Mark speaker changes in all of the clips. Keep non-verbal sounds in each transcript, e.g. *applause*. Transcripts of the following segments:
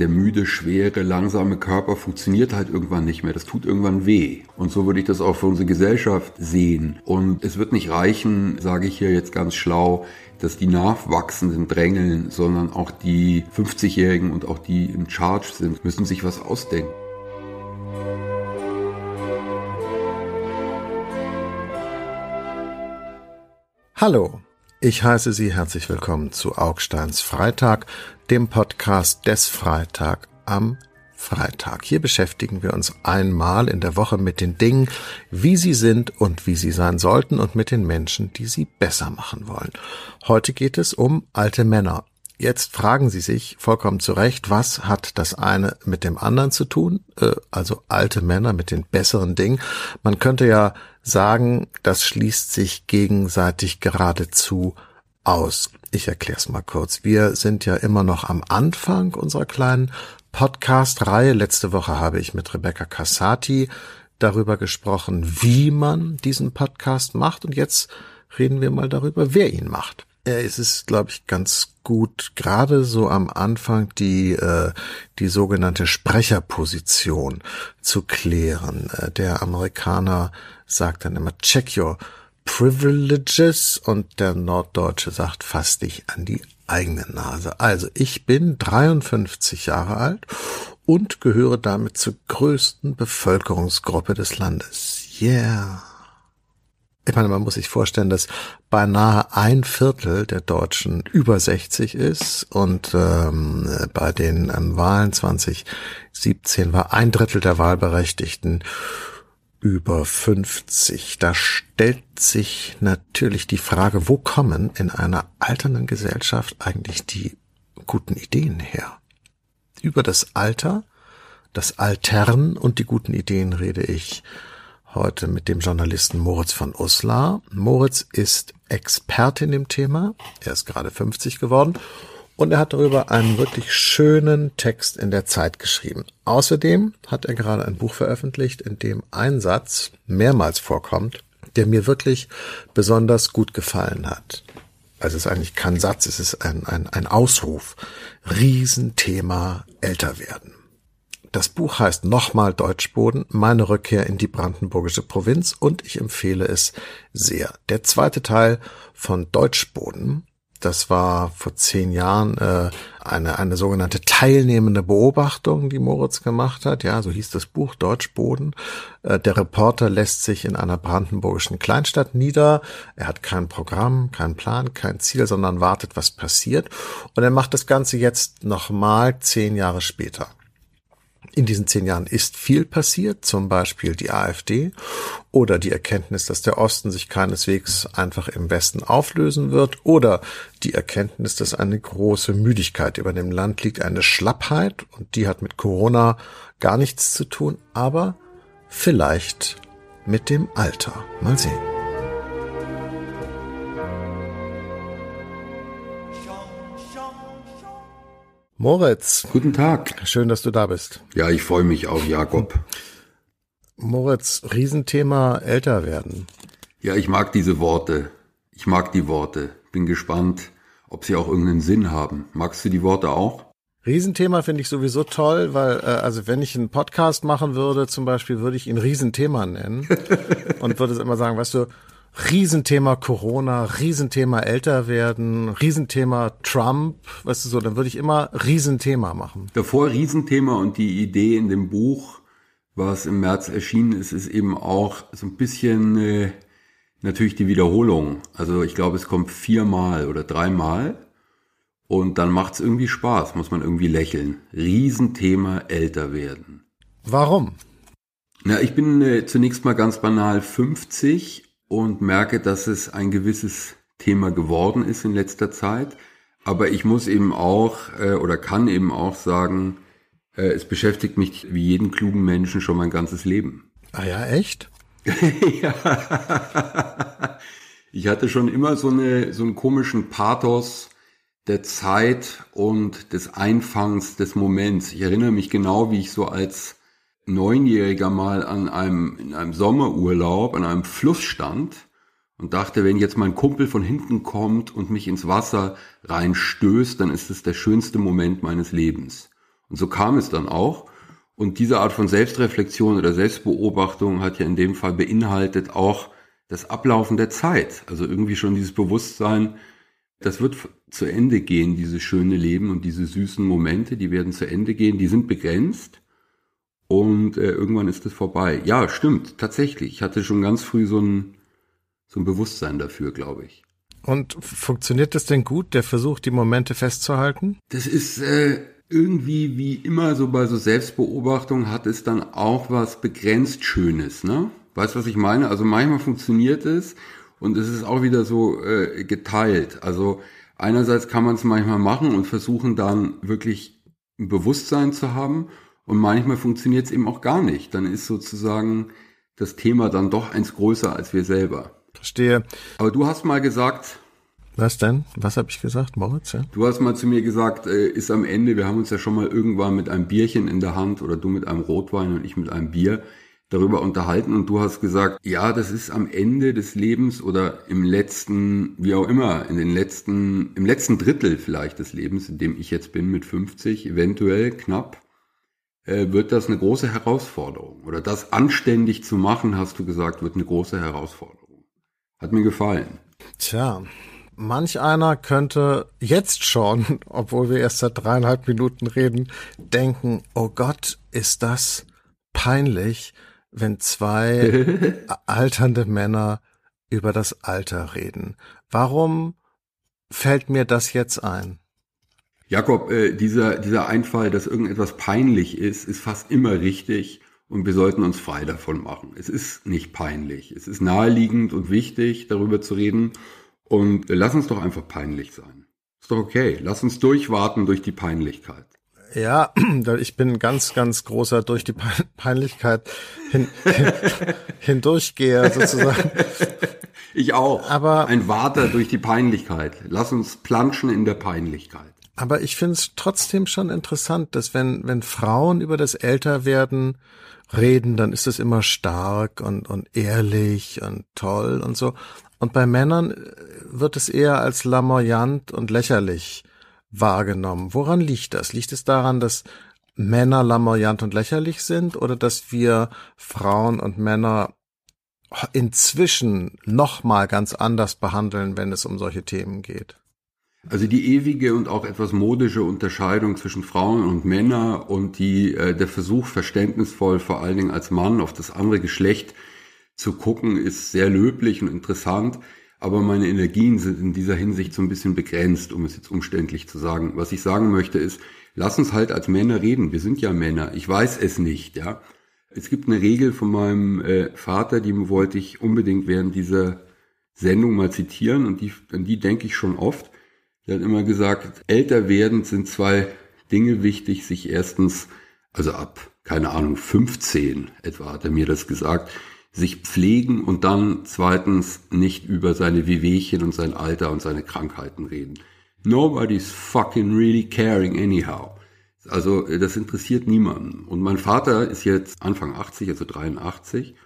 Speaker 1: Der müde, schwere, langsame Körper funktioniert halt irgendwann nicht mehr. Das tut irgendwann weh. Und so würde ich das auch für unsere Gesellschaft sehen. Und es wird nicht reichen, sage ich hier jetzt ganz schlau, dass die Nachwachsenden drängeln, sondern auch die 50-Jährigen und auch die in Charge sind, müssen sich was ausdenken.
Speaker 2: Hallo, ich heiße Sie herzlich willkommen zu Augsteins Freitag, dem Podcast des Freitag am Freitag. Hier beschäftigen wir uns einmal in der Woche mit den Dingen, wie sie sind und wie sie sein sollten und mit den Menschen, die sie besser machen wollen. Heute geht es um alte Männer. Jetzt fragen Sie sich vollkommen zu Recht, was hat das eine mit dem anderen zu tun? Äh, also alte Männer mit den besseren Dingen. Man könnte ja sagen, das schließt sich gegenseitig geradezu aus. Ich erkläre es mal kurz. Wir sind ja immer noch am Anfang unserer kleinen Podcast-Reihe. Letzte Woche habe ich mit Rebecca Cassati darüber gesprochen, wie man diesen Podcast macht. Und jetzt reden wir mal darüber, wer ihn macht. Es ist, glaube ich, ganz gut, gerade so am Anfang die, äh, die sogenannte Sprecherposition zu klären. Äh, der Amerikaner sagt dann immer, check your privileges und der Norddeutsche sagt, fass dich an die eigene Nase. Also ich bin 53 Jahre alt und gehöre damit zur größten Bevölkerungsgruppe des Landes. Yeah. Ich meine, man muss sich vorstellen, dass beinahe ein Viertel der Deutschen über 60 ist und ähm, bei den ähm, Wahlen 2017 war ein Drittel der Wahlberechtigten über 50. Da stellt sich natürlich die Frage, wo kommen in einer alternden Gesellschaft eigentlich die guten Ideen her? Über das Alter, das Altern und die guten Ideen rede ich heute mit dem Journalisten Moritz von Uslar. Moritz ist Experte in dem Thema. Er ist gerade 50 geworden und er hat darüber einen wirklich schönen Text in der Zeit geschrieben. Außerdem hat er gerade ein Buch veröffentlicht, in dem ein Satz mehrmals vorkommt, der mir wirklich besonders gut gefallen hat. Also es ist eigentlich kein Satz, es ist ein, ein, ein Ausruf. Riesenthema älter werden. Das Buch heißt nochmal Deutschboden, meine Rückkehr in die brandenburgische Provinz und ich empfehle es sehr. Der zweite Teil von Deutschboden, das war vor zehn Jahren äh, eine, eine sogenannte teilnehmende Beobachtung, die Moritz gemacht hat. Ja, so hieß das Buch Deutschboden. Äh, der Reporter lässt sich in einer brandenburgischen Kleinstadt nieder. Er hat kein Programm, keinen Plan, kein Ziel, sondern wartet, was passiert. Und er macht das Ganze jetzt nochmal zehn Jahre später. In diesen zehn Jahren ist viel passiert, zum Beispiel die AfD oder die Erkenntnis, dass der Osten sich keineswegs einfach im Westen auflösen wird oder die Erkenntnis, dass eine große Müdigkeit über dem Land liegt, eine Schlappheit und die hat mit Corona gar nichts zu tun, aber vielleicht mit dem Alter. Mal sehen. Moritz.
Speaker 1: Guten Tag.
Speaker 2: Schön, dass du da bist.
Speaker 1: Ja, ich freue mich auch, Jakob.
Speaker 2: Moritz, Riesenthema älter werden.
Speaker 1: Ja, ich mag diese Worte. Ich mag die Worte. Bin gespannt, ob sie auch irgendeinen Sinn haben. Magst du die Worte auch?
Speaker 2: Riesenthema finde ich sowieso toll, weil äh, also wenn ich einen Podcast machen würde, zum Beispiel, würde ich ihn Riesenthema nennen *laughs* und würde es immer sagen, weißt du, Riesenthema Corona, Riesenthema älter werden, Riesenthema Trump, weißt du so, dann würde ich immer Riesenthema machen.
Speaker 1: Davor Riesenthema und die Idee in dem Buch, was im März erschienen ist, ist eben auch so ein bisschen äh, natürlich die Wiederholung. Also ich glaube, es kommt viermal oder dreimal und dann macht es irgendwie Spaß, muss man irgendwie lächeln. Riesenthema älter werden.
Speaker 2: Warum?
Speaker 1: Na, ich bin äh, zunächst mal ganz banal 50 und merke, dass es ein gewisses Thema geworden ist in letzter Zeit. Aber ich muss eben auch äh, oder kann eben auch sagen, äh, es beschäftigt mich wie jeden klugen Menschen schon mein ganzes Leben.
Speaker 2: Ah ja, echt? *laughs*
Speaker 1: ja. Ich hatte schon immer so, eine, so einen komischen Pathos der Zeit und des Einfangs des Moments. Ich erinnere mich genau, wie ich so als Neunjähriger mal an einem, in einem Sommerurlaub an einem Fluss stand und dachte, wenn jetzt mein Kumpel von hinten kommt und mich ins Wasser reinstößt, dann ist es der schönste Moment meines Lebens. Und so kam es dann auch. Und diese Art von Selbstreflexion oder Selbstbeobachtung hat ja in dem Fall beinhaltet auch das Ablaufen der Zeit. Also irgendwie schon dieses Bewusstsein, das wird zu Ende gehen, dieses schöne Leben und diese süßen Momente, die werden zu Ende gehen, die sind begrenzt und äh, irgendwann ist es vorbei. Ja, stimmt, tatsächlich. Ich hatte schon ganz früh so ein, so ein Bewusstsein dafür, glaube ich.
Speaker 2: Und funktioniert das denn gut, der Versuch, die Momente festzuhalten?
Speaker 1: Das ist äh, irgendwie wie immer so bei so Selbstbeobachtung hat es dann auch was begrenzt Schönes, ne? Weißt du, was ich meine? Also manchmal funktioniert es und es ist auch wieder so äh, geteilt. Also einerseits kann man es manchmal machen und versuchen dann wirklich ein Bewusstsein zu haben und manchmal funktioniert es eben auch gar nicht. Dann ist sozusagen das Thema dann doch eins größer als wir selber.
Speaker 2: Verstehe.
Speaker 1: Aber du hast mal gesagt,
Speaker 2: was denn? Was habe ich gesagt, Moritz? Ja?
Speaker 1: Du hast mal zu mir gesagt, äh, ist am Ende, wir haben uns ja schon mal irgendwann mit einem Bierchen in der Hand oder du mit einem Rotwein und ich mit einem Bier darüber unterhalten und du hast gesagt, ja, das ist am Ende des Lebens oder im letzten, wie auch immer, in den letzten, im letzten Drittel vielleicht des Lebens, in dem ich jetzt bin mit 50, eventuell knapp, wird das eine große Herausforderung. Oder das anständig zu machen, hast du gesagt, wird eine große Herausforderung. Hat mir gefallen.
Speaker 2: Tja, manch einer könnte jetzt schon, *laughs* obwohl wir erst seit dreieinhalb Minuten reden, denken, oh Gott, ist das peinlich, wenn zwei *laughs* alternde Männer über das Alter reden. Warum fällt mir das jetzt ein?
Speaker 1: Jakob, äh, dieser, dieser Einfall, dass irgendetwas peinlich ist, ist fast immer richtig und wir sollten uns frei davon machen. Es ist nicht peinlich. Es ist naheliegend und wichtig, darüber zu reden. Und lass uns doch einfach peinlich sein. Ist doch okay. Lass uns durchwarten durch die Peinlichkeit.
Speaker 2: Ja, *clears throat* ich bin ganz, ganz großer durch die Peinlichkeit hin, *laughs* hin, hindurchgeher sozusagen.
Speaker 1: Ich auch. Aber ein Warter durch die Peinlichkeit. Lass uns planschen in der Peinlichkeit.
Speaker 2: Aber ich finde es trotzdem schon interessant, dass wenn, wenn Frauen über das Älterwerden reden, dann ist es immer stark und, und ehrlich und toll und so. Und bei Männern äh, wird es eher als lamoyant und lächerlich wahrgenommen. Woran liegt das? Liegt es daran, dass Männer lamoyant und lächerlich sind oder dass wir Frauen und Männer inzwischen noch mal ganz anders behandeln, wenn es um solche Themen geht?
Speaker 1: Also die ewige und auch etwas modische Unterscheidung zwischen Frauen und Männern und die, äh, der Versuch, verständnisvoll vor allen Dingen als Mann auf das andere Geschlecht zu gucken, ist sehr löblich und interessant. Aber meine Energien sind in dieser Hinsicht so ein bisschen begrenzt, um es jetzt umständlich zu sagen. Was ich sagen möchte ist, lass uns halt als Männer reden. Wir sind ja Männer. Ich weiß es nicht, ja. Es gibt eine Regel von meinem äh, Vater, die wollte ich unbedingt während dieser Sendung mal zitieren und die, an die denke ich schon oft. Er hat immer gesagt, älter werden sind zwei Dinge wichtig, sich erstens, also ab, keine Ahnung, 15 etwa hat er mir das gesagt, sich pflegen und dann zweitens nicht über seine Wehwehchen und sein Alter und seine Krankheiten reden. Nobody's fucking really caring anyhow. Also das interessiert niemanden. Und mein Vater ist jetzt Anfang 80, also 83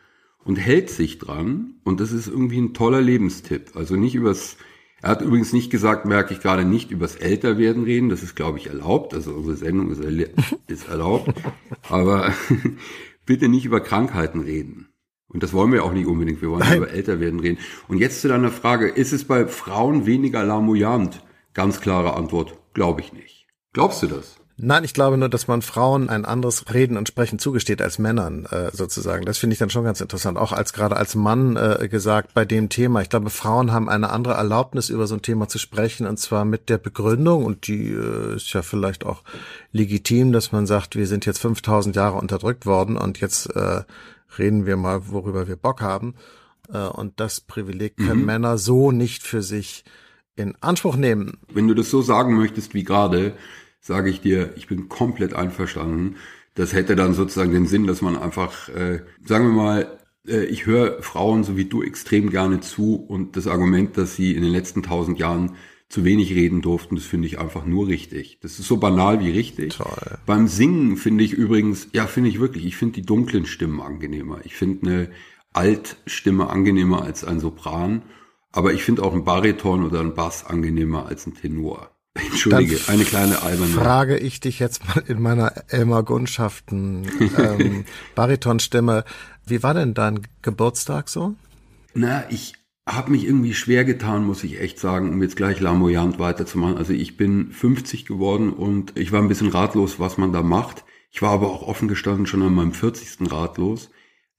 Speaker 1: und hält sich dran und das ist irgendwie ein toller Lebenstipp. Also nicht übers er hat übrigens nicht gesagt, merke ich gerade nicht übers Älterwerden reden. Das ist, glaube ich, erlaubt. Also unsere Sendung ist, *laughs* ist erlaubt. Aber *laughs* bitte nicht über Krankheiten reden. Und das wollen wir auch nicht unbedingt. Wir wollen Nein. über Älterwerden reden. Und jetzt zu deiner Frage. Ist es bei Frauen weniger lamoyant? Ganz klare Antwort. Glaube ich nicht. Glaubst du das?
Speaker 2: Nein, ich glaube nur, dass man Frauen ein anderes Reden und Sprechen zugesteht als Männern äh, sozusagen. Das finde ich dann schon ganz interessant. Auch als gerade als Mann äh, gesagt bei dem Thema. Ich glaube, Frauen haben eine andere Erlaubnis, über so ein Thema zu sprechen und zwar mit der Begründung und die äh, ist ja vielleicht auch legitim, dass man sagt, wir sind jetzt 5000 Jahre unterdrückt worden und jetzt äh, reden wir mal, worüber wir Bock haben. Äh, und das Privileg können mhm. Männer so nicht für sich in Anspruch nehmen.
Speaker 1: Wenn du das so sagen möchtest wie gerade, sage ich dir, ich bin komplett einverstanden. Das hätte dann sozusagen den Sinn, dass man einfach, äh, sagen wir mal, äh, ich höre Frauen so wie du extrem gerne zu und das Argument, dass sie in den letzten tausend Jahren zu wenig reden durften, das finde ich einfach nur richtig. Das ist so banal wie richtig. Toll. Beim Singen finde ich übrigens, ja, finde ich wirklich, ich finde die dunklen Stimmen angenehmer. Ich finde eine Altstimme angenehmer als ein Sopran, aber ich finde auch ein Bariton oder ein Bass angenehmer als ein Tenor. Entschuldige, Dann eine kleine alberne.
Speaker 2: Frage ich dich jetzt mal in meiner Elmar Gundschaften ähm, *laughs* Baritonstimme. Wie war denn dein Geburtstag so?
Speaker 1: Na, ich habe mich irgendwie schwer getan, muss ich echt sagen, um jetzt gleich lamoyant weiterzumachen. Also ich bin 50 geworden und ich war ein bisschen ratlos, was man da macht. Ich war aber auch offen gestanden schon an meinem 40. ratlos,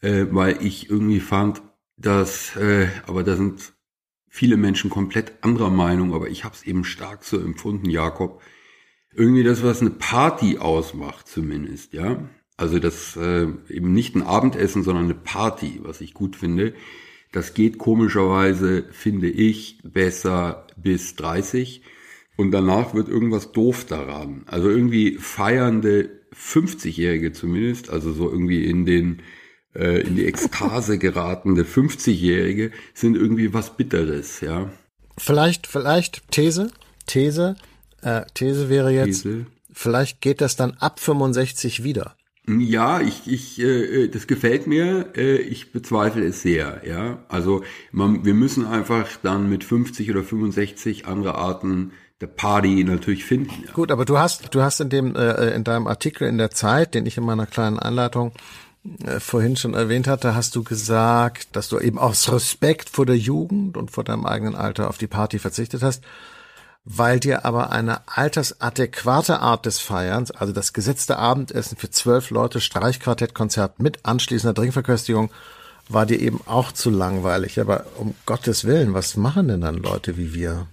Speaker 1: äh, weil ich irgendwie fand, dass, äh, aber da sind viele Menschen komplett anderer Meinung, aber ich habe es eben stark so empfunden, Jakob. Irgendwie das, was eine Party ausmacht zumindest, ja. Also das äh, eben nicht ein Abendessen, sondern eine Party, was ich gut finde. Das geht komischerweise, finde ich, besser bis 30. Und danach wird irgendwas doof daran. Also irgendwie feiernde 50-Jährige zumindest, also so irgendwie in den äh, in die Ekstase geratene 50-Jährige sind irgendwie was Bitteres, ja.
Speaker 2: Vielleicht, vielleicht These, These, äh, These wäre jetzt, These. vielleicht geht das dann ab 65 wieder.
Speaker 1: Ja, ich, ich, äh, das gefällt mir. Äh, ich bezweifle es sehr. Ja, also man, wir müssen einfach dann mit 50 oder 65 andere Arten der Party natürlich finden.
Speaker 2: Ja. Gut, aber du hast, du hast in dem, äh, in deinem Artikel in der Zeit, den ich in meiner kleinen Anleitung äh, vorhin schon erwähnt hatte, hast du gesagt, dass du eben aus Respekt vor der Jugend und vor deinem eigenen Alter auf die Party verzichtet hast, weil dir aber eine altersadäquate Art des Feierns, also das gesetzte Abendessen für zwölf Leute, Streichquartettkonzert mit anschließender Trinkverköstigung, war dir eben auch zu langweilig. Aber um Gottes Willen, was machen denn dann Leute wie wir?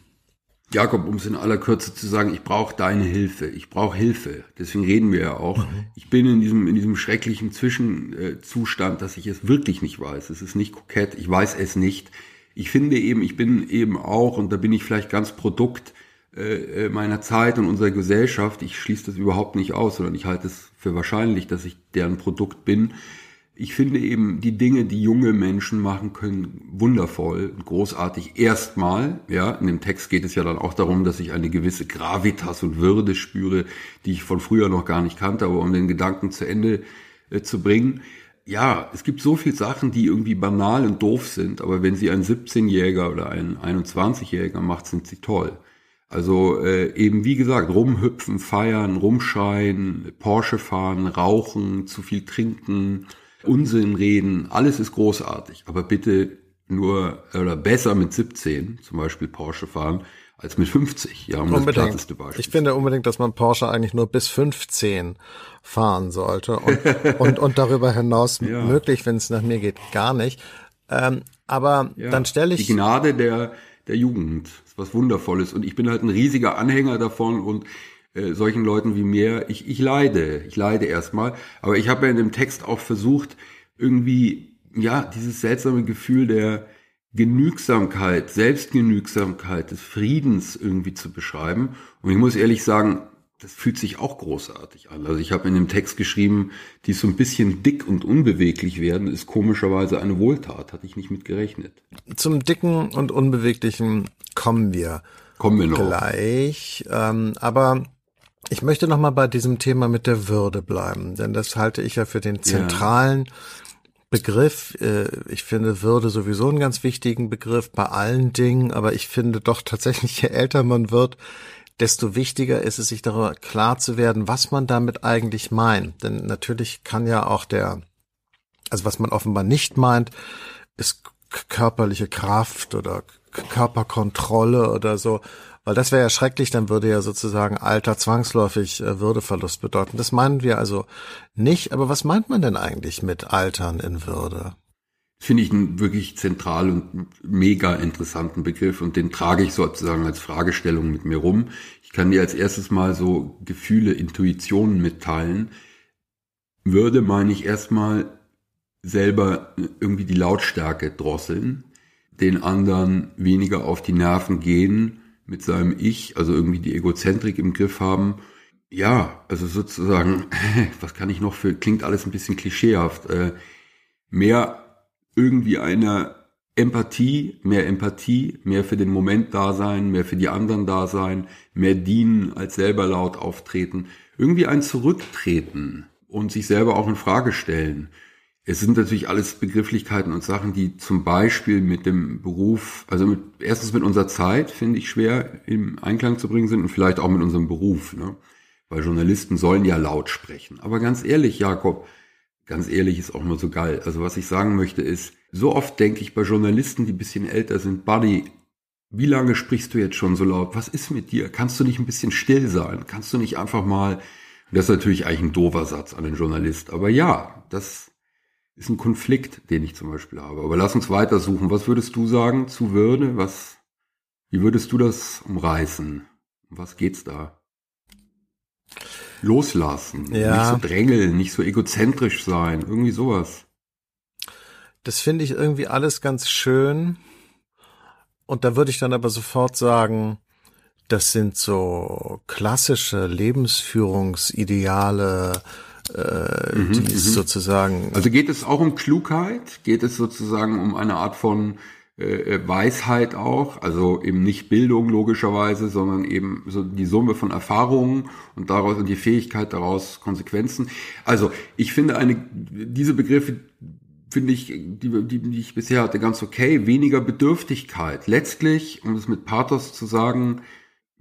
Speaker 1: Jakob, um es in aller Kürze zu sagen, ich brauche deine Hilfe. Ich brauche Hilfe. Deswegen reden wir ja auch. Mhm. Ich bin in diesem, in diesem schrecklichen Zwischenzustand, dass ich es wirklich nicht weiß. Es ist nicht kokett. Ich weiß es nicht. Ich finde eben, ich bin eben auch, und da bin ich vielleicht ganz Produkt äh, meiner Zeit und unserer Gesellschaft. Ich schließe das überhaupt nicht aus, sondern ich halte es für wahrscheinlich, dass ich deren Produkt bin ich finde eben die Dinge, die junge Menschen machen können, wundervoll und großartig. Erstmal, ja, in dem Text geht es ja dann auch darum, dass ich eine gewisse Gravitas und Würde spüre, die ich von früher noch gar nicht kannte, aber um den Gedanken zu Ende äh, zu bringen. Ja, es gibt so viele Sachen, die irgendwie banal und doof sind, aber wenn sie ein 17-Jähriger oder ein 21-Jähriger macht, sind sie toll. Also äh, eben wie gesagt, rumhüpfen, feiern, rumschreien, Porsche fahren, rauchen, zu viel trinken, Unsinn reden, alles ist großartig, aber bitte nur oder besser mit 17 zum Beispiel Porsche fahren als mit 50.
Speaker 2: Ja, um unbedingt. Ich finde unbedingt, dass man Porsche eigentlich nur bis 15 fahren sollte und, und, und darüber hinaus *laughs* ja. möglich, wenn es nach mir geht, gar nicht. Ähm, aber ja, dann stelle ich
Speaker 1: die Gnade der der Jugend, was wundervolles und ich bin halt ein riesiger Anhänger davon und äh, solchen Leuten wie mir, ich, ich leide, ich leide erstmal, aber ich habe ja in dem Text auch versucht, irgendwie, ja, dieses seltsame Gefühl der Genügsamkeit, Selbstgenügsamkeit, des Friedens irgendwie zu beschreiben. Und ich muss ehrlich sagen, das fühlt sich auch großartig an. Also ich habe in dem Text geschrieben, die so ein bisschen dick und unbeweglich werden, ist komischerweise eine Wohltat, hatte ich nicht mit gerechnet.
Speaker 2: Zum dicken und unbeweglichen kommen wir.
Speaker 1: Kommen wir noch.
Speaker 2: Gleich. Ähm, aber ich möchte noch mal bei diesem Thema mit der Würde bleiben, denn das halte ich ja für den zentralen ja. Begriff. Äh, ich finde Würde sowieso einen ganz wichtigen Begriff bei allen Dingen, aber ich finde doch tatsächlich, je älter man wird, desto wichtiger ist es, sich darüber klar zu werden, was man damit eigentlich meint. Denn natürlich kann ja auch der, also was man offenbar nicht meint, ist körperliche Kraft oder Körperkontrolle oder so. Weil das wäre ja schrecklich, dann würde ja sozusagen Alter zwangsläufig äh, Würdeverlust bedeuten. Das meinen wir also nicht. Aber was meint man denn eigentlich mit Altern in Würde?
Speaker 1: Finde ich einen wirklich zentral und mega interessanten Begriff und den trage ich sozusagen als Fragestellung mit mir rum. Ich kann dir als erstes mal so Gefühle, Intuitionen mitteilen. Würde meine ich erstmal selber irgendwie die Lautstärke drosseln, den anderen weniger auf die Nerven gehen mit seinem Ich, also irgendwie die Egozentrik im Griff haben. Ja, also sozusagen, *laughs* was kann ich noch für, klingt alles ein bisschen klischeehaft, äh, mehr irgendwie eine Empathie, mehr Empathie, mehr für den Moment da sein, mehr für die anderen da sein, mehr dienen als selber laut auftreten, irgendwie ein Zurücktreten und sich selber auch in Frage stellen. Es sind natürlich alles Begrifflichkeiten und Sachen, die zum Beispiel mit dem Beruf, also mit, erstens mit unserer Zeit, finde ich schwer im Einklang zu bringen sind und vielleicht auch mit unserem Beruf, ne? Weil Journalisten sollen ja laut sprechen. Aber ganz ehrlich, Jakob, ganz ehrlich ist auch nur so geil. Also was ich sagen möchte ist, so oft denke ich bei Journalisten, die bisschen älter sind, Buddy, wie lange sprichst du jetzt schon so laut? Was ist mit dir? Kannst du nicht ein bisschen still sein? Kannst du nicht einfach mal, das ist natürlich eigentlich ein doofer Satz an den Journalist, aber ja, das ist ein Konflikt, den ich zum Beispiel habe. Aber lass uns weitersuchen. Was würdest du sagen zu Würde? Was, wie würdest du das umreißen? Um was geht's da? Loslassen,
Speaker 2: ja.
Speaker 1: nicht so drängeln, nicht so egozentrisch sein, irgendwie sowas.
Speaker 2: Das finde ich irgendwie alles ganz schön. Und da würde ich dann aber sofort sagen, das sind so klassische Lebensführungsideale, äh, mhm, die ist mhm. sozusagen.
Speaker 1: Also geht es auch um Klugheit? Geht es sozusagen um eine Art von äh, Weisheit auch? Also eben nicht Bildung logischerweise, sondern eben so die Summe von Erfahrungen und daraus und die Fähigkeit daraus Konsequenzen. Also ich finde eine diese Begriffe finde ich, die, die, die ich bisher hatte, ganz okay. Weniger Bedürftigkeit. Letztlich, um es mit Pathos zu sagen,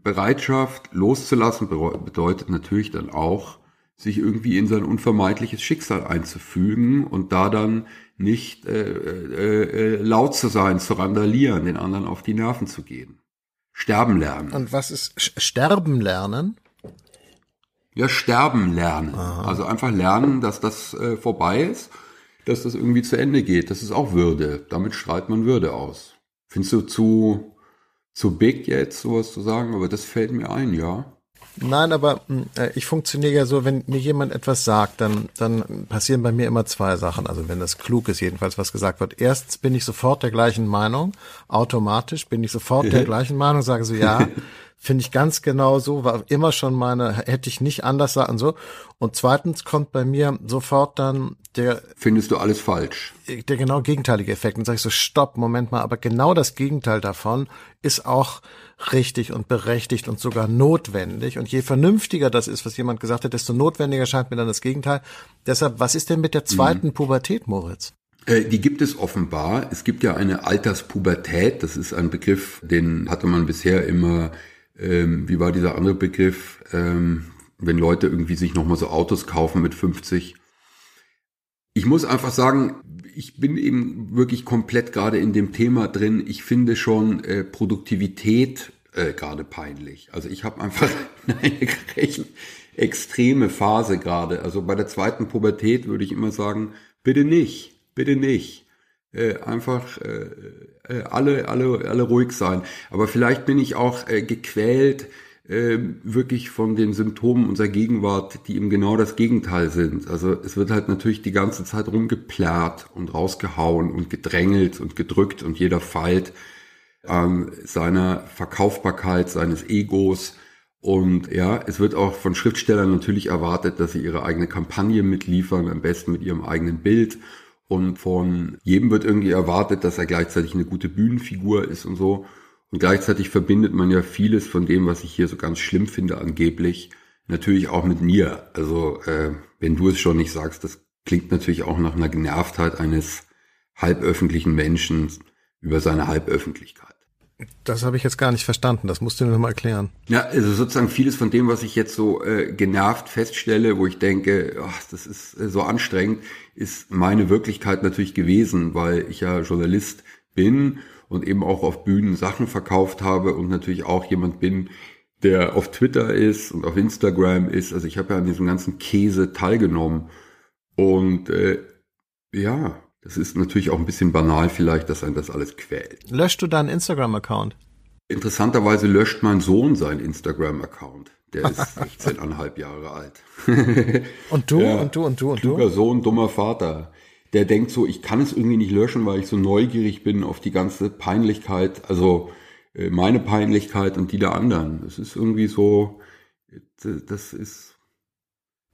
Speaker 1: Bereitschaft loszulassen bedeutet natürlich dann auch, sich irgendwie in sein unvermeidliches Schicksal einzufügen und da dann nicht äh, äh, äh, laut zu sein, zu randalieren, den anderen auf die Nerven zu gehen. Sterben lernen.
Speaker 2: Und was ist Sterben lernen?
Speaker 1: Ja, sterben lernen. Aha. Also einfach lernen, dass das äh, vorbei ist, dass das irgendwie zu Ende geht. Das ist auch Würde. Damit strahlt man Würde aus. Findest du zu, zu big jetzt, sowas zu sagen? Aber das fällt mir ein, ja.
Speaker 2: Nein, aber hm, äh, ich funktioniere ja so, wenn mir jemand etwas sagt, dann, dann passieren bei mir immer zwei Sachen. Also wenn das klug ist, jedenfalls, was gesagt wird. Erstens bin ich sofort der gleichen Meinung. Automatisch bin ich sofort der *laughs* gleichen Meinung, sage so, ja, *laughs* finde ich ganz genau so, war immer schon meine, hätte ich nicht anders sagen so. Und zweitens kommt bei mir sofort dann der.
Speaker 1: Findest du alles falsch?
Speaker 2: Der genau gegenteilige Effekt. Und sage ich so, stopp, Moment mal, aber genau das Gegenteil davon ist auch richtig und berechtigt und sogar notwendig. Und je vernünftiger das ist, was jemand gesagt hat, desto notwendiger scheint mir dann das Gegenteil. Deshalb, was ist denn mit der zweiten mhm. Pubertät, Moritz?
Speaker 1: Äh, die gibt es offenbar. Es gibt ja eine Alterspubertät. Das ist ein Begriff, den hatte man bisher immer, ähm, wie war dieser andere Begriff, ähm, wenn Leute irgendwie sich nochmal so Autos kaufen mit 50. Ich muss einfach sagen, ich bin eben wirklich komplett gerade in dem Thema drin. Ich finde schon äh, Produktivität äh, gerade peinlich. Also ich habe einfach *laughs* eine recht extreme Phase gerade. Also bei der zweiten Pubertät würde ich immer sagen, bitte nicht, bitte nicht. Äh, einfach äh, äh, alle, alle, alle ruhig sein. Aber vielleicht bin ich auch äh, gequält äh, wirklich von den Symptomen unserer Gegenwart, die eben genau das Gegenteil sind. Also es wird halt natürlich die ganze Zeit rumgeplärrt und rausgehauen und gedrängelt und gedrückt und jeder feilt ähm, seiner Verkaufbarkeit, seines Egos. Und ja, es wird auch von Schriftstellern natürlich erwartet, dass sie ihre eigene Kampagne mitliefern, am besten mit ihrem eigenen Bild. Und von jedem wird irgendwie erwartet, dass er gleichzeitig eine gute Bühnenfigur ist und so. Und gleichzeitig verbindet man ja vieles von dem, was ich hier so ganz schlimm finde, angeblich, natürlich auch mit mir. Also äh, wenn du es schon nicht sagst, das klingt natürlich auch nach einer Genervtheit eines halböffentlichen Menschen über seine Halböffentlichkeit.
Speaker 2: Das habe ich jetzt gar nicht verstanden. Das musst du mir nochmal erklären.
Speaker 1: Ja, also sozusagen vieles von dem, was ich jetzt so äh, genervt feststelle, wo ich denke, ach, das ist äh, so anstrengend, ist meine Wirklichkeit natürlich gewesen, weil ich ja Journalist bin und eben auch auf Bühnen Sachen verkauft habe und natürlich auch jemand bin, der auf Twitter ist und auf Instagram ist. Also ich habe ja an diesem ganzen Käse teilgenommen. Und äh, ja, das ist natürlich auch ein bisschen banal vielleicht, dass ein das alles quält.
Speaker 2: Löscht du deinen Instagram-Account?
Speaker 1: Interessanterweise löscht mein Sohn seinen Instagram-Account. Der ist *laughs* 16,5 Jahre alt.
Speaker 2: und du, *laughs* ja, und du, und du, und
Speaker 1: du? Sohn, dummer Vater der denkt so, ich kann es irgendwie nicht löschen, weil ich so neugierig bin auf die ganze Peinlichkeit, also äh, meine Peinlichkeit und die der anderen. Das ist irgendwie so, das ist,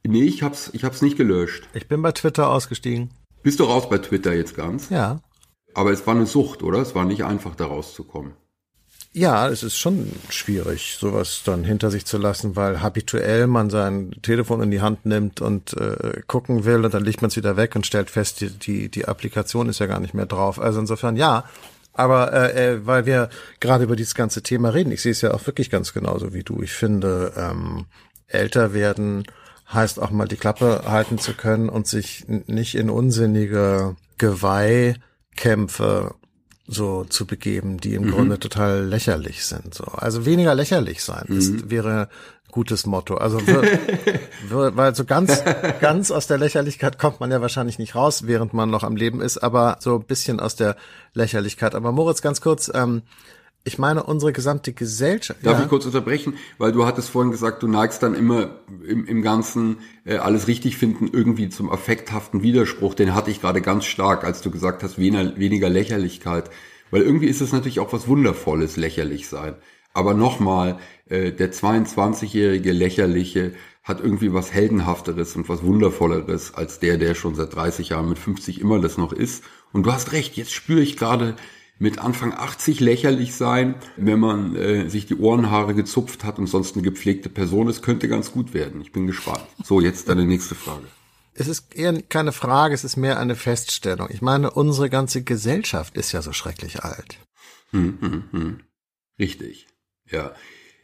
Speaker 1: nee, ich hab's, ich hab's nicht gelöscht.
Speaker 2: Ich bin bei Twitter ausgestiegen.
Speaker 1: Bist du raus bei Twitter jetzt ganz?
Speaker 2: Ja.
Speaker 1: Aber es war eine Sucht, oder? Es war nicht einfach, da rauszukommen.
Speaker 2: Ja, es ist schon schwierig, sowas dann hinter sich zu lassen, weil habituell man sein Telefon in die Hand nimmt und äh, gucken will und dann legt man es wieder weg und stellt fest, die, die, die Applikation ist ja gar nicht mehr drauf. Also insofern ja, aber äh, äh, weil wir gerade über dieses ganze Thema reden, ich sehe es ja auch wirklich ganz genauso wie du. Ich finde, ähm, älter werden heißt auch mal die Klappe halten zu können und sich nicht in unsinnige Geweihkämpfe so zu begeben, die im mhm. Grunde total lächerlich sind. So. Also weniger lächerlich sein mhm. ist, wäre gutes Motto. Also *laughs* weil so ganz, ganz aus der Lächerlichkeit kommt man ja wahrscheinlich nicht raus, während man noch am Leben ist, aber so ein bisschen aus der Lächerlichkeit. Aber Moritz, ganz kurz, ähm, ich meine, unsere gesamte Gesellschaft.
Speaker 1: Darf ja? ich kurz unterbrechen? Weil du hattest vorhin gesagt, du neigst dann immer im, im Ganzen äh, alles richtig finden, irgendwie zum affekthaften Widerspruch. Den hatte ich gerade ganz stark, als du gesagt hast, weniger, weniger Lächerlichkeit. Weil irgendwie ist es natürlich auch was Wundervolles, lächerlich sein. Aber nochmal, äh, der 22-jährige Lächerliche hat irgendwie was Heldenhafteres und was Wundervolleres als der, der schon seit 30 Jahren mit 50 immer das noch ist. Und du hast recht, jetzt spüre ich gerade, mit Anfang 80 lächerlich sein, wenn man äh, sich die Ohrenhaare gezupft hat und sonst eine gepflegte Person ist, könnte ganz gut werden. Ich bin gespannt. So, jetzt deine nächste Frage.
Speaker 2: Es ist eher keine Frage, es ist mehr eine Feststellung. Ich meine, unsere ganze Gesellschaft ist ja so schrecklich alt.
Speaker 1: Hm, hm, hm. Richtig. Ja.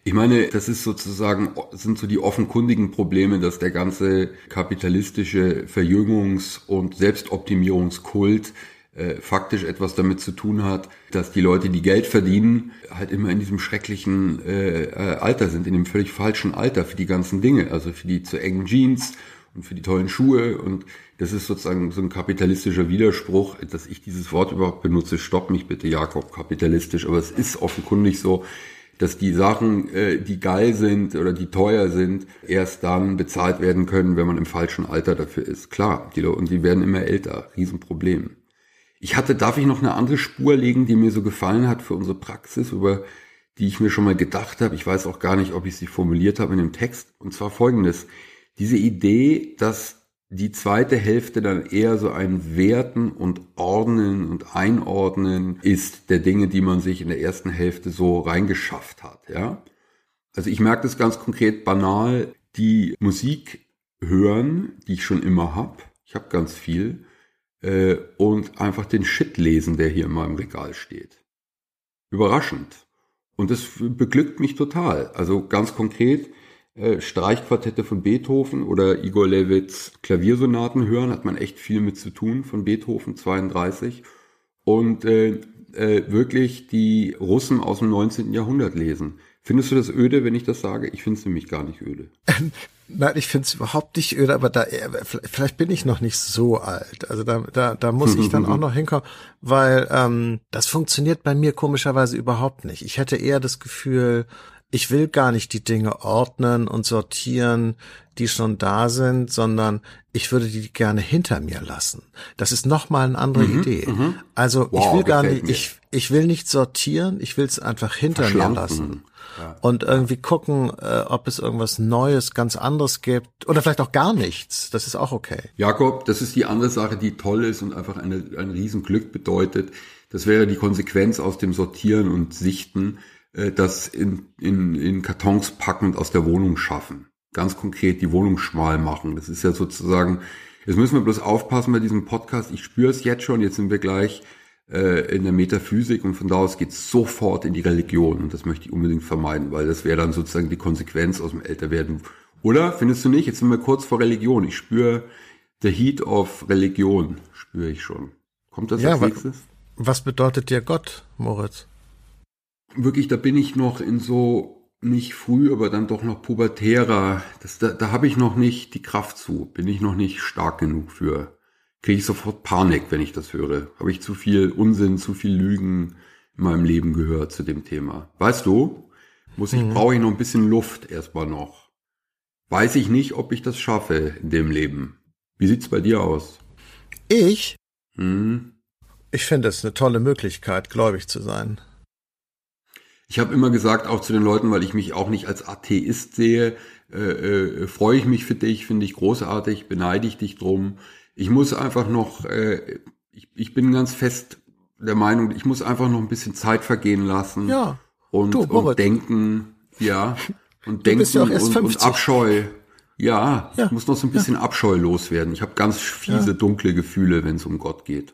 Speaker 1: Ich meine, das ist sozusagen, sind so die offenkundigen Probleme, dass der ganze kapitalistische Verjüngungs- und Selbstoptimierungskult äh, faktisch etwas damit zu tun hat, dass die Leute, die Geld verdienen, halt immer in diesem schrecklichen äh, äh, Alter sind, in dem völlig falschen Alter für die ganzen Dinge, also für die zu engen Jeans und für die tollen Schuhe und das ist sozusagen so ein kapitalistischer Widerspruch, dass ich dieses Wort überhaupt benutze. Stopp mich bitte, Jakob, kapitalistisch, aber es ist offenkundig so, dass die Sachen, äh, die geil sind oder die teuer sind, erst dann bezahlt werden können, wenn man im falschen Alter dafür ist. Klar, die, und die werden immer älter, Riesenproblem. Ich hatte, darf ich noch eine andere Spur legen, die mir so gefallen hat für unsere Praxis, über die ich mir schon mal gedacht habe. Ich weiß auch gar nicht, ob ich sie formuliert habe in dem Text. Und zwar folgendes. Diese Idee, dass die zweite Hälfte dann eher so ein Werten und Ordnen und Einordnen ist der Dinge, die man sich in der ersten Hälfte so reingeschafft hat, ja. Also ich merke das ganz konkret banal, die Musik hören, die ich schon immer hab. Ich habe ganz viel äh, und einfach den Shit lesen, der hier in meinem Regal steht. Überraschend. Und das beglückt mich total. Also ganz konkret, äh, Streichquartette von Beethoven oder Igor Levits Klaviersonaten hören, hat man echt viel mit zu tun von Beethoven 32. Und äh, äh, wirklich die Russen aus dem 19. Jahrhundert lesen. Findest du das öde, wenn ich das sage? Ich finde es nämlich gar nicht öde.
Speaker 2: Nein, ich finde es überhaupt nicht öde, aber da vielleicht bin ich noch nicht so alt. Also da, da, da muss *laughs* ich dann auch noch hinkommen, weil ähm, das funktioniert bei mir komischerweise überhaupt nicht. Ich hätte eher das Gefühl, ich will gar nicht die Dinge ordnen und sortieren, die schon da sind, sondern ich würde die gerne hinter mir lassen. Das ist nochmal eine andere mhm, Idee. Mhm. Also wow, ich will gar nicht, ich, ich will nicht sortieren, ich will es einfach hinter mir lassen. Ja. Und irgendwie gucken, äh, ob es irgendwas Neues, ganz anderes gibt. Oder vielleicht auch gar nichts. Das ist auch okay.
Speaker 1: Jakob, das ist die andere Sache, die toll ist und einfach eine, ein Riesenglück bedeutet. Das wäre die Konsequenz aus dem Sortieren und Sichten äh, das in, in, in Kartons packen und aus der Wohnung schaffen. Ganz konkret die Wohnung schmal machen. Das ist ja sozusagen, jetzt müssen wir bloß aufpassen bei diesem Podcast. Ich spüre es jetzt schon, jetzt sind wir gleich äh, in der Metaphysik und von da aus geht es sofort in die Religion. Und das möchte ich unbedingt vermeiden, weil das wäre dann sozusagen die Konsequenz aus dem Älterwerden. Oder findest du nicht? Jetzt sind wir kurz vor Religion. Ich spüre the heat of Religion, spüre ich schon. Kommt das
Speaker 2: ja, als nächstes? Was bedeutet dir Gott, Moritz?
Speaker 1: wirklich, da bin ich noch in so nicht früh, aber dann doch noch pubertärer. Das, da, da habe ich noch nicht die Kraft zu, bin ich noch nicht stark genug für. Kriege ich sofort Panik, wenn ich das höre. Habe ich zu viel Unsinn, zu viel Lügen in meinem Leben gehört zu dem Thema. Weißt du, muss ich, mhm. brauche ich noch ein bisschen Luft erstmal noch. Weiß ich nicht, ob ich das schaffe in dem Leben. Wie sieht's bei dir aus?
Speaker 2: Ich? Hm? Ich finde es eine tolle Möglichkeit, gläubig zu sein.
Speaker 1: Ich habe immer gesagt, auch zu den Leuten, weil ich mich auch nicht als Atheist sehe, äh, äh, freue ich mich für dich, finde ich großartig, beneide ich dich drum. Ich muss einfach noch, äh, ich, ich bin ganz fest der Meinung, ich muss einfach noch ein bisschen Zeit vergehen lassen.
Speaker 2: Ja.
Speaker 1: und,
Speaker 2: Du,
Speaker 1: und denken, ja, *laughs* und denken
Speaker 2: ja
Speaker 1: und, und
Speaker 2: 50.
Speaker 1: Abscheu. Ja,
Speaker 2: Ja.
Speaker 1: ich muss noch so ein bisschen Abscheu loswerden. Ich habe ganz fiese, dunkle Gefühle, wenn es um Gott geht.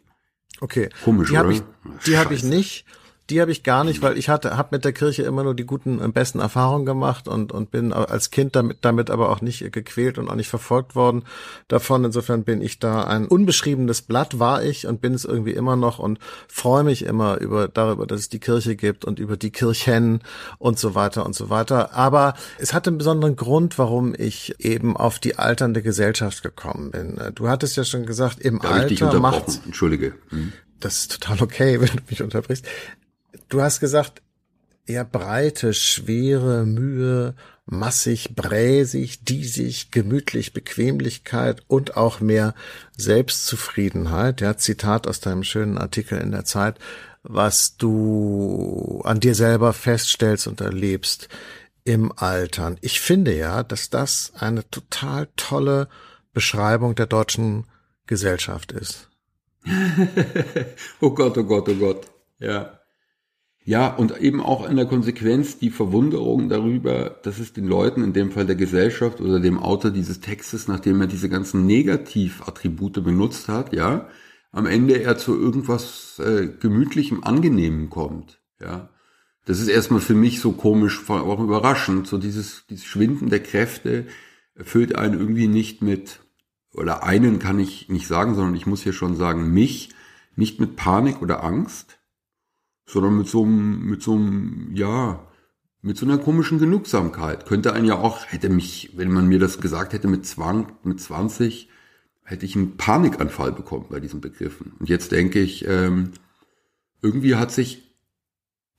Speaker 2: Okay.
Speaker 1: Komisch,
Speaker 2: die
Speaker 1: oder?
Speaker 2: ich,
Speaker 1: Ach,
Speaker 2: die habe ich nicht. Die habe ich gar nicht, weil ich hatte, habe mit der Kirche immer nur die guten, und besten Erfahrungen gemacht und und bin als Kind damit damit aber auch nicht gequält und auch nicht verfolgt worden davon. Insofern bin ich da ein unbeschriebenes Blatt war ich und bin es irgendwie immer noch und freue mich immer über darüber, dass es die Kirche gibt und über die Kirchen und so weiter und so weiter. Aber es hatte einen besonderen Grund, warum ich eben auf die alternde Gesellschaft gekommen bin. Du hattest ja schon gesagt, im
Speaker 1: Da habe ich dich
Speaker 2: Alter macht's
Speaker 1: Entschuldige. Hm.
Speaker 2: das ist total okay, *laughs* wenn du mich unterbrichst. Du hast gesagt, eher breite, schwere, Mühe, massig, bräsig, diesig, gemütlich, Bequemlichkeit und auch mehr Selbstzufriedenheit. Ja, Zitat aus deinem schönen Artikel in der Zeit, was du an dir selber feststellst und erlebst im Altern. Ich finde ja, dass das eine total tolle Beschreibung der deutschen Gesellschaft ist. *laughs*
Speaker 1: Oh Gott, oh Gott, oh Gott. Ja. Ja, und eben auch in der Konsequenz die Verwunderung darüber, dass es den Leuten, in dem Fall der Gesellschaft oder dem Autor dieses Textes, nachdem er diese ganzen Negativattribute benutzt hat, ja, am Ende er zu irgendwas äh, gemütlichem, angenehmem kommt, ja. Das ist erstmal für mich so komisch, vor allem auch überraschend, so dieses, dieses Schwinden der Kräfte erfüllt einen irgendwie nicht mit, oder einen kann ich nicht sagen, sondern ich muss hier schon sagen, mich, nicht mit Panik oder Angst, sondern mit so einem, mit so einem, ja, mit so einer komischen Genugsamkeit. Könnte einen ja auch, hätte mich, wenn man mir das gesagt hätte mit Zwang, mit 20, hätte ich einen Panikanfall bekommen bei diesen Begriffen. Und jetzt denke ich, ähm, irgendwie hat sich,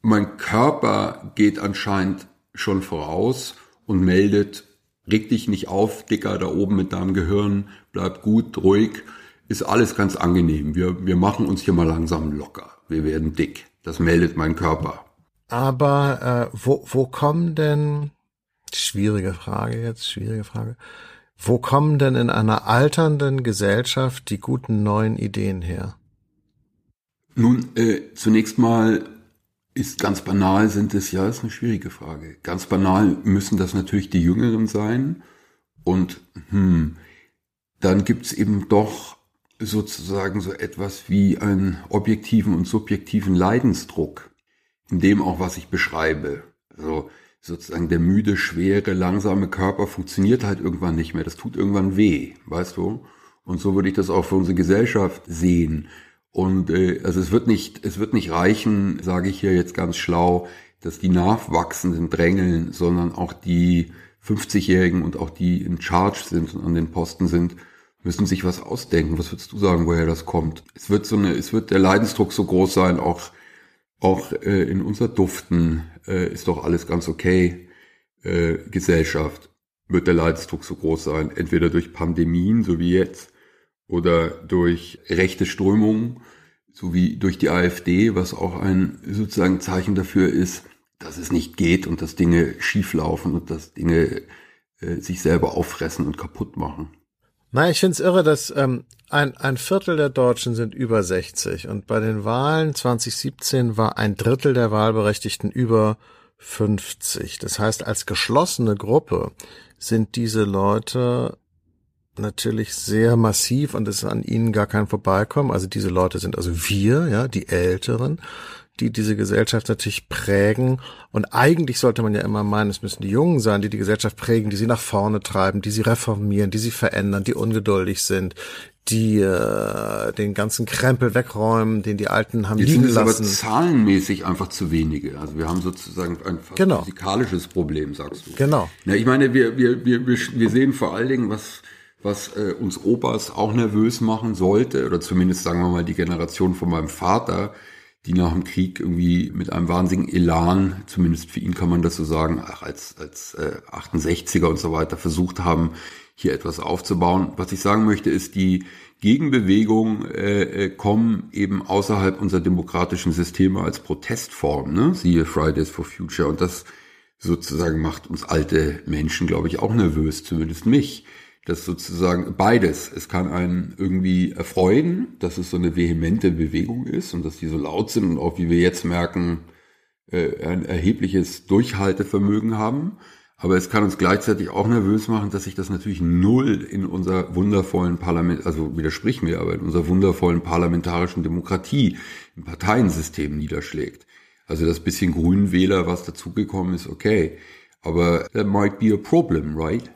Speaker 1: mein Körper geht anscheinend schon voraus und meldet, reg dich nicht auf, Dicker, da oben mit deinem Gehirn, bleib gut, ruhig, ist alles ganz angenehm. Wir, wir machen uns hier mal langsam locker. Wir werden dick. Das meldet mein Körper.
Speaker 2: Aber äh, wo, wo kommen denn, schwierige Frage jetzt, schwierige Frage, wo kommen denn in einer alternden Gesellschaft die guten neuen Ideen her?
Speaker 1: Nun, äh, zunächst mal ist ganz banal, sind es ja, ist eine schwierige Frage. Ganz banal müssen das natürlich die Jüngeren sein. Und hm, dann gibt's eben doch sozusagen so etwas wie einen objektiven und subjektiven Leidensdruck, in dem auch was ich beschreibe. Also sozusagen der müde, schwere, langsame Körper funktioniert halt irgendwann nicht mehr. Das tut irgendwann weh, weißt du? Und so würde ich das auch für unsere Gesellschaft sehen. Und äh, also es wird nicht, es wird nicht reichen, sage ich hier jetzt ganz schlau, dass die Nachwachsenden drängeln, sondern auch die 50-Jährigen und auch die in Charge sind und an den Posten sind, müssen sich was ausdenken. Was würdest du sagen, woher das kommt? Es wird so eine, es wird der Leidensdruck so groß sein, auch auch äh, in unser Duften äh, ist doch alles ganz okay. Äh, Gesellschaft wird der Leidensdruck so groß sein, entweder durch Pandemien, so wie jetzt, oder durch rechte Strömungen, so wie durch die AfD, was auch ein sozusagen Zeichen dafür ist, dass es nicht geht und dass Dinge schieflaufen und dass Dinge äh, sich selber auffressen und kaputt machen.
Speaker 2: Nein, ich finde es irre, dass ähm, ein, ein Viertel der Deutschen sind über 60 und bei den Wahlen 2017 war ein Drittel der Wahlberechtigten über 50. Das heißt, als geschlossene Gruppe sind diese Leute natürlich sehr massiv und es ist an ihnen gar kein Vorbeikommen. Also diese Leute sind also wir, ja, die Älteren, die diese Gesellschaft natürlich prägen. Und eigentlich sollte man ja immer meinen, es müssen die Jungen sein, die die Gesellschaft prägen, die sie nach vorne treiben, die sie reformieren, die sie verändern, die ungeduldig sind, die äh, den ganzen Krempel wegräumen, den die Alten haben
Speaker 1: Jetzt
Speaker 2: liegen
Speaker 1: sind es aber
Speaker 2: lassen.
Speaker 1: zahlenmäßig einfach zu wenige. Also wir haben sozusagen ein
Speaker 2: Genau.
Speaker 1: physikalisches Problem, sagst du.
Speaker 2: Genau.
Speaker 1: Na, ich meine, wir, wir, wir, wir wir sehen vor allen Dingen, was, was äh, uns Opas auch nervös machen sollte, oder zumindest sagen wir mal die Generation von meinem Vater, die nach dem Krieg irgendwie mit einem wahnsinnigen Elan, zumindest für ihn kann man das so sagen, als, als äh, 68er und so weiter versucht haben, hier etwas aufzubauen. Was ich sagen möchte, ist, die Gegenbewegung äh, äh, kommen eben außerhalb unserer demokratischen Systeme als Protestform, ne? siehe Fridays for Future. Und das sozusagen macht uns alte Menschen, glaube ich, auch nervös, zumindest mich. Das sozusagen beides. Es kann einen irgendwie erfreuen, dass es so eine vehemente Bewegung ist und dass die so laut sind und auch wie wir jetzt merken, äh, ein erhebliches Durchhaltevermögen haben. Aber es kann uns gleichzeitig auch nervös machen, dass sich das natürlich null in unserer wundervollen Parlament, also widersprich mir, aber in unserer wundervollen parlamentarischen Demokratie, im Parteiensystem niederschlägt. Also das bisschen Grünwähler, was dazugekommen ist, okay. Aber that might be a problem, right?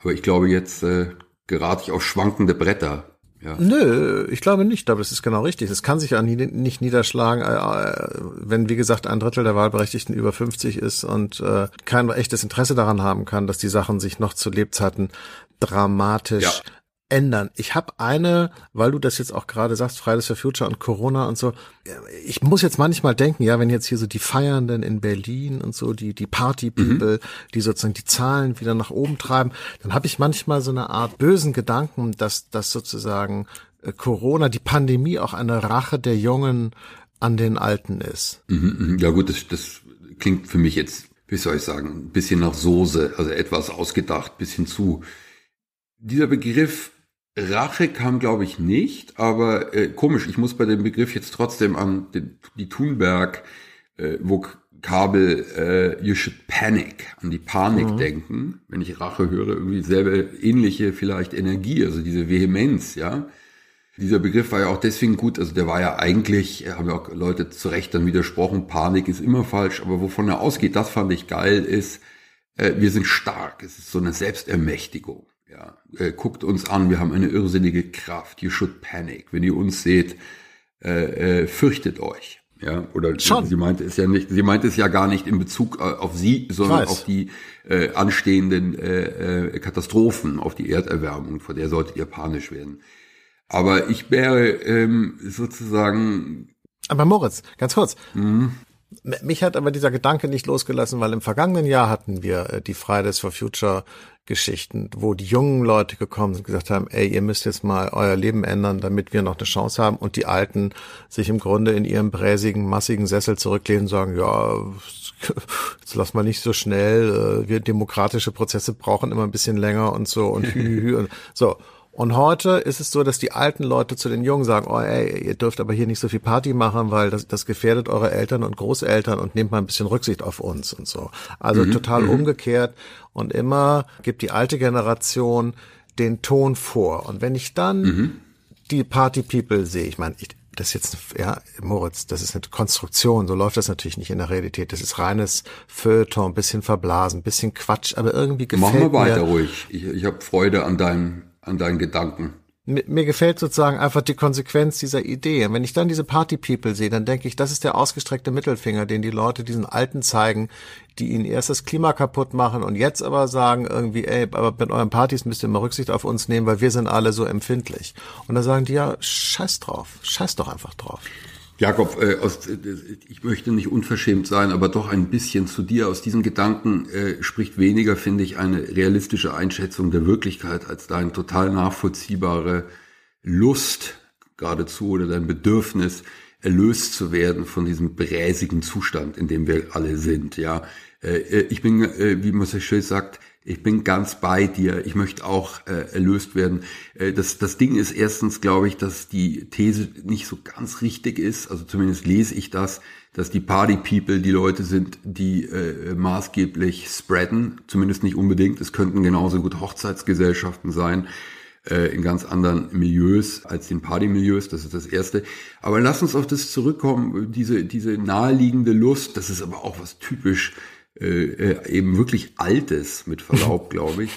Speaker 1: Aber ich glaube, jetzt äh, gerate ich auf schwankende Bretter.
Speaker 2: Ja. Nö, ich glaube nicht, aber es ist genau richtig. Es kann sich ja nie, nicht niederschlagen, äh, äh, wenn, wie gesagt, ein Drittel der Wahlberechtigten über 50 ist und äh, kein echtes Interesse daran haben kann, dass die Sachen sich noch zu Lebzeiten dramatisch ja ändern. Ich habe eine, weil du das jetzt auch gerade sagst, Fridays for Future und Corona und so. Ich muss jetzt manchmal denken, ja, wenn jetzt hier so die Feiernden in Berlin und so, die die Party People, mhm. die sozusagen die Zahlen wieder nach oben treiben, dann habe ich manchmal so eine Art bösen Gedanken, dass dass sozusagen äh, Corona, die Pandemie auch eine Rache der Jungen an den Alten ist.
Speaker 1: Mhm, mhm. ja gut, das, das klingt für mich jetzt, wie soll ich sagen, ein bisschen nach Soße, also etwas ausgedacht, bisschen zu. Dieser Begriff Rache kam, glaube ich, nicht, aber äh, komisch, ich muss bei dem Begriff jetzt trotzdem an den, die Thunberg äh, Vokabel äh, You should panic, an die Panik mhm. denken, wenn ich Rache höre, irgendwie selbe ähnliche vielleicht Energie, also diese Vehemenz, ja. Dieser Begriff war ja auch deswegen gut, also der war ja eigentlich, äh, haben ja auch Leute zu Recht dann widersprochen, Panik ist immer falsch, aber wovon er ausgeht, das fand ich geil, ist, äh, wir sind stark, es ist so eine Selbstermächtigung. Ja, äh, guckt uns an, wir haben eine irrsinnige Kraft. You should panic. Wenn ihr uns seht, äh, äh, fürchtet euch. Ja, oder Schon. sie meinte es ja nicht, sie meinte es ja gar nicht in Bezug äh, auf sie, sondern auf die äh, anstehenden äh, äh, Katastrophen, auf die Erderwärmung, vor der solltet ihr panisch werden. Aber ich wäre ähm, sozusagen.
Speaker 2: Aber Moritz, ganz kurz. Mhm. Mich hat aber dieser Gedanke nicht losgelassen, weil im vergangenen Jahr hatten wir äh, die Fridays for Future Geschichten, wo die jungen Leute gekommen sind und gesagt haben, ey, ihr müsst jetzt mal euer Leben ändern, damit wir noch eine Chance haben und die Alten sich im Grunde in ihrem bräsigen, massigen Sessel zurücklehnen und sagen, ja, *laughs* jetzt lass mal nicht so schnell, äh, wir demokratische Prozesse brauchen immer ein bisschen länger und so und und so. Und heute ist es so, dass die alten Leute zu den Jungen sagen, oh ey, ihr dürft aber hier nicht so viel Party machen, weil das, das gefährdet eure Eltern und Großeltern und nehmt mal ein bisschen Rücksicht auf uns und so. Also mhm, total mhm. umgekehrt. Und immer gibt die alte Generation den Ton vor. Und wenn ich dann mhm. die Party People sehe, ich meine, ich, das ist jetzt, ja, Moritz, das ist eine Konstruktion, so läuft das natürlich nicht in der Realität. Das ist reines Feuilleton, bisschen verblasen, bisschen Quatsch, aber irgendwie gefällt mir.
Speaker 1: Mach mal weiter mir, ruhig. Ich, ich habe Freude an deinem an deinen Gedanken.
Speaker 2: Mir, gefällt sozusagen einfach die Konsequenz dieser Idee. Und wenn ich dann diese Party People sehe, dann denke ich, das ist der ausgestreckte Mittelfinger, den die Leute diesen Alten zeigen, die ihnen erst das Klima kaputt machen und jetzt aber sagen irgendwie, ey, aber bei euren Partys müsst ihr mal Rücksicht auf uns nehmen, weil wir sind alle so empfindlich. Und dann sagen die ja, scheiß drauf, scheiß doch einfach drauf.
Speaker 1: Jakob, äh, aus, äh, ich möchte nicht unverschämt sein, aber doch ein bisschen zu dir. Aus diesen Gedanken äh, spricht weniger, finde ich, eine realistische Einschätzung der Wirklichkeit als dein total nachvollziehbare Lust geradezu oder dein Bedürfnis, erlöst zu werden von diesem bräsigen Zustand, in dem wir alle sind. Ja, äh, äh ich bin, äh, wie Marcel Schulz sagt, ich bin ganz bei dir. Ich möchte auch äh, erlöst werden. Äh, das, das Ding ist erstens, glaube ich, dass die These nicht so ganz richtig ist. Also zumindest lese ich das, dass die Party People die Leute sind, die äh, maßgeblich spreaden. Zumindest nicht unbedingt. Es könnten genauso gut Hochzeitsgesellschaften sein äh, in ganz anderen Milieus als den Party-Milieus. Das ist das Erste. Aber lass uns auf das zurückkommen. Diese, diese naheliegende Lust, das ist aber auch was typisch äh, äh, eben wirklich Altes, mit Verlaub, *laughs* glaube ich,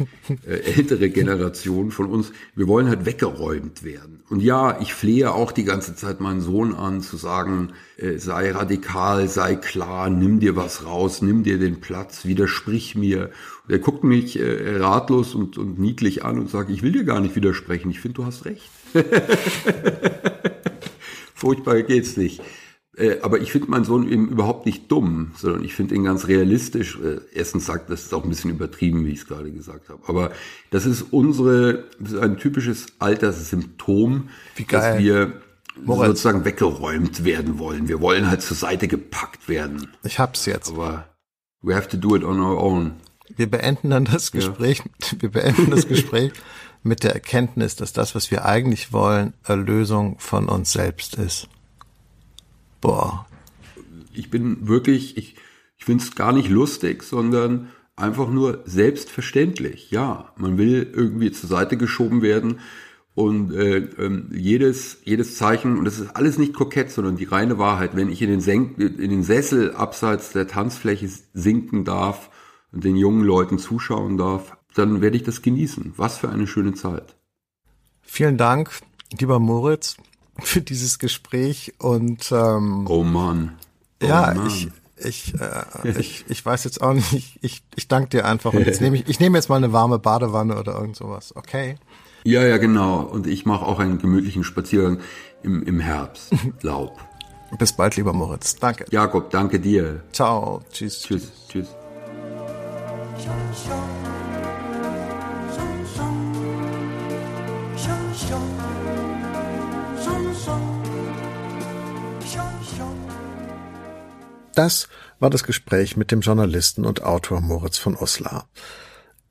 Speaker 1: äh, ältere Generation von uns, wir wollen halt weggeräumt werden. Und ja, ich flehe auch die ganze Zeit meinen Sohn an, zu sagen, äh, sei radikal, sei klar, nimm dir was raus, nimm dir den Platz, widersprich mir. Und er guckt mich äh, ratlos und, und niedlich an und sagt, ich will dir gar nicht widersprechen, ich finde, du hast recht. *laughs* Furchtbar geht's nicht. Äh, aber ich finde meinen Sohn eben überhaupt nicht dumm, sondern ich finde ihn ganz realistisch. Äh, erstens sagt, das ist auch ein bisschen übertrieben, wie ich es gerade gesagt habe. Aber das ist unsere, das ist ein typisches Alterssymptom, dass wir Moritz. sozusagen weggeräumt werden wollen. Wir wollen halt zur Seite gepackt werden.
Speaker 2: Ich hab's jetzt.
Speaker 1: Aber we have to do it on our own.
Speaker 2: Wir beenden dann das Gespräch, ja. *laughs* wir beenden das Gespräch *laughs* mit der Erkenntnis, dass das, was wir eigentlich wollen, Erlösung von uns selbst ist. Boah.
Speaker 1: Ich bin wirklich, ich, ich finde es gar nicht lustig, sondern einfach nur selbstverständlich. Ja, man will irgendwie zur Seite geschoben werden und äh, äh, jedes, jedes Zeichen, und das ist alles nicht kokett, sondern die reine Wahrheit, wenn ich in den, Senk, in den Sessel abseits der Tanzfläche sinken darf und den jungen Leuten zuschauen darf, dann werde ich das genießen. Was für eine schöne Zeit.
Speaker 2: Vielen Dank, lieber Moritz, für dieses Gespräch und ähm,
Speaker 1: Oh Mann. Oh
Speaker 2: ja, Mann. ich ich, äh, ich, *laughs* ich weiß jetzt auch nicht, ich, ich, ich danke dir einfach und jetzt nehme ich, ich nehme jetzt mal eine warme Badewanne oder irgend sowas, okay?
Speaker 1: Ja, ja, genau. Und ich mache auch einen gemütlichen Spaziergang im, im Herbst. *laughs* Laub.
Speaker 2: Bis bald, lieber Moritz. Danke.
Speaker 1: Jakob, danke dir.
Speaker 2: Ciao. Tschüss.
Speaker 1: Tschüss. Tschüss.
Speaker 2: Das war das Gespräch mit dem Journalisten und Autor Moritz von Uslar.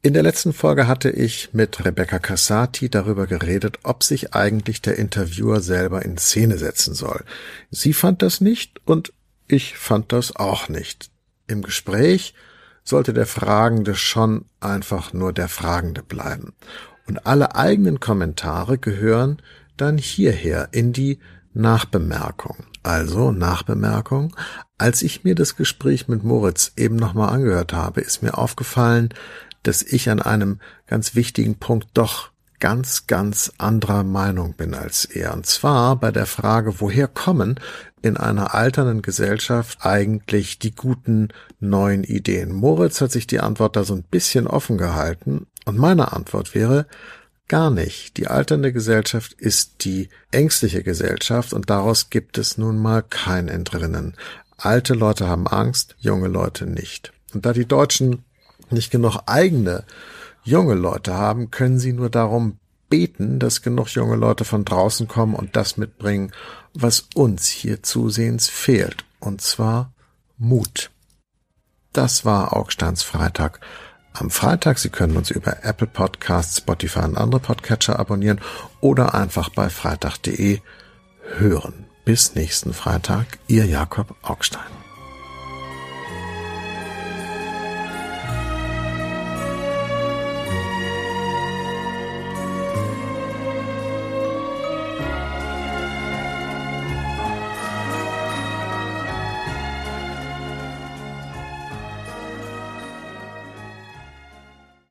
Speaker 2: In der letzten Folge hatte ich mit Rebecca Cassati darüber geredet, ob sich eigentlich der Interviewer selber in Szene setzen soll. Sie fand das nicht und ich fand das auch nicht. Im Gespräch sollte der Fragende schon einfach nur der Fragende bleiben. Und alle eigenen Kommentare gehören dann hierher in die Nachbemerkung. Also Nachbemerkung. Als ich mir das Gespräch mit Moritz eben nochmal angehört habe, ist mir aufgefallen, dass ich an einem ganz wichtigen Punkt doch ganz, ganz anderer Meinung bin als er. Und zwar bei der Frage, woher kommen in einer alternden Gesellschaft eigentlich die guten neuen Ideen? Moritz hat sich die Antwort da so ein bisschen offen gehalten. Und meine Antwort wäre, gar nicht. Die alternde Gesellschaft ist die ängstliche Gesellschaft und daraus gibt es nun mal kein Entrinnen. Alte Leute haben Angst, junge Leute nicht. Und da die Deutschen nicht genug eigene junge Leute haben, können sie nur darum beten, dass genug junge Leute von draußen kommen und das mitbringen, was uns hier zusehends fehlt, und zwar Mut. Das war Augsteins Freitag. Am Freitag, Sie können uns über Apple Podcasts, Spotify und andere Podcatcher abonnieren oder einfach bei freitag.de hören. Bis nächsten Freitag, Ihr Jakob Augstein.